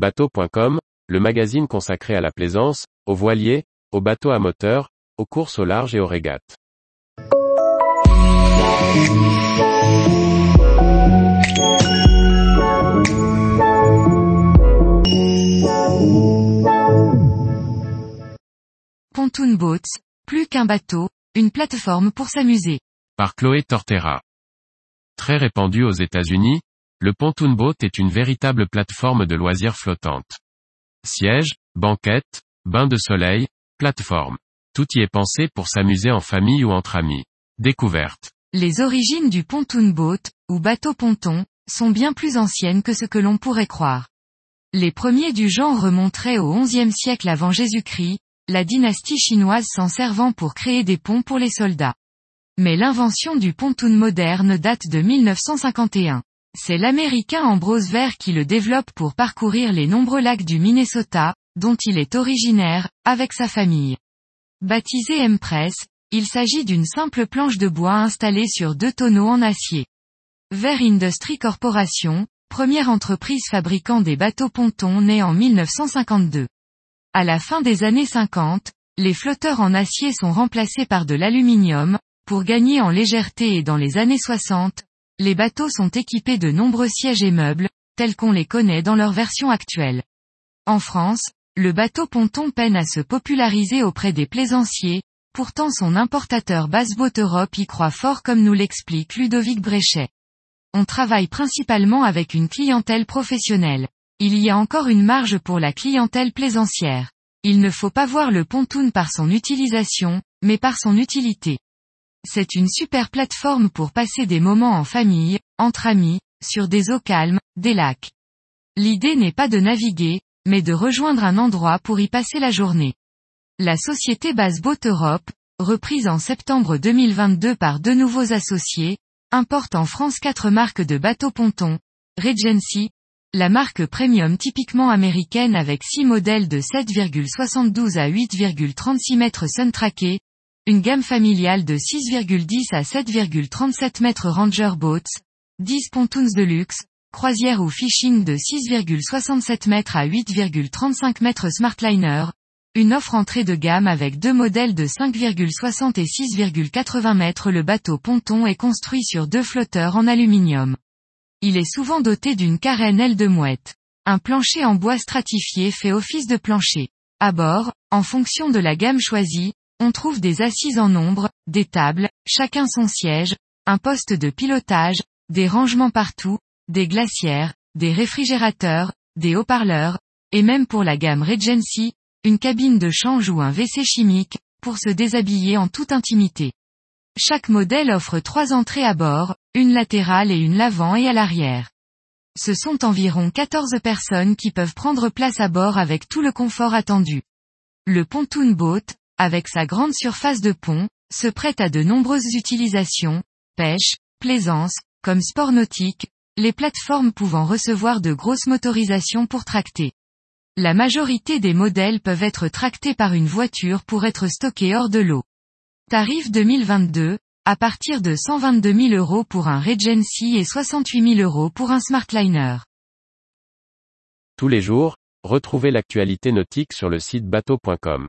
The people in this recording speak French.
Bateau.com, le magazine consacré à la plaisance, aux voiliers, aux bateaux à moteur, aux courses au large et aux régates. Pontoon Boats, plus qu'un bateau, une plateforme pour s'amuser. Par Chloé Tortera. Très répandu aux États-Unis, le pontoon boat est une véritable plateforme de loisirs flottante. Siège, banquette, bain de soleil, plateforme. Tout y est pensé pour s'amuser en famille ou entre amis. Découverte. Les origines du pontoon boat, ou bateau ponton, sont bien plus anciennes que ce que l'on pourrait croire. Les premiers du genre remonteraient au XIe siècle avant Jésus-Christ, la dynastie chinoise s'en servant pour créer des ponts pour les soldats. Mais l'invention du pontoon moderne date de 1951. C'est l'américain Ambrose Vert qui le développe pour parcourir les nombreux lacs du Minnesota, dont il est originaire, avec sa famille. Baptisé M-Press, il s'agit d'une simple planche de bois installée sur deux tonneaux en acier. Vert Industry Corporation, première entreprise fabriquant des bateaux pontons née en 1952. À la fin des années 50, les flotteurs en acier sont remplacés par de l'aluminium, pour gagner en légèreté et dans les années 60, les bateaux sont équipés de nombreux sièges et meubles, tels qu'on les connaît dans leur version actuelle. En France, le bateau ponton peine à se populariser auprès des plaisanciers, pourtant son importateur Bassboat Europe y croit fort comme nous l'explique Ludovic Bréchet. On travaille principalement avec une clientèle professionnelle. Il y a encore une marge pour la clientèle plaisancière. Il ne faut pas voir le pontoon par son utilisation, mais par son utilité. C'est une super plateforme pour passer des moments en famille, entre amis, sur des eaux calmes, des lacs. L'idée n'est pas de naviguer, mais de rejoindre un endroit pour y passer la journée. La société Basse Boat Europe, reprise en septembre 2022 par deux nouveaux associés, importe en France quatre marques de bateaux pontons, Regency, la marque premium typiquement américaine avec 6 modèles de 7,72 à 8,36 mètres Suntracké, une gamme familiale de 6,10 à 7,37 mètres Ranger Boats, 10 pontoons de luxe, croisière ou fishing de 6,67 mètres à 8,35 mètres Smartliner, une offre entrée de gamme avec deux modèles de 5,60 et 6,80 mètres le bateau ponton est construit sur deux flotteurs en aluminium. Il est souvent doté d'une carène aile de mouette. Un plancher en bois stratifié fait office de plancher. À bord, en fonction de la gamme choisie, on trouve des assises en ombre, des tables, chacun son siège, un poste de pilotage, des rangements partout, des glacières, des réfrigérateurs, des haut-parleurs, et même pour la gamme Regency, une cabine de change ou un WC chimique, pour se déshabiller en toute intimité. Chaque modèle offre trois entrées à bord, une latérale et une l'avant et à l'arrière. Ce sont environ 14 personnes qui peuvent prendre place à bord avec tout le confort attendu. Le pontoon boat, avec sa grande surface de pont, se prête à de nombreuses utilisations, pêche, plaisance, comme sport nautique, les plateformes pouvant recevoir de grosses motorisations pour tracter. La majorité des modèles peuvent être tractés par une voiture pour être stockés hors de l'eau. Tarif 2022, à partir de 122 000 euros pour un Regency et 68 000 euros pour un Smartliner. Tous les jours, retrouvez l'actualité nautique sur le site bateau.com.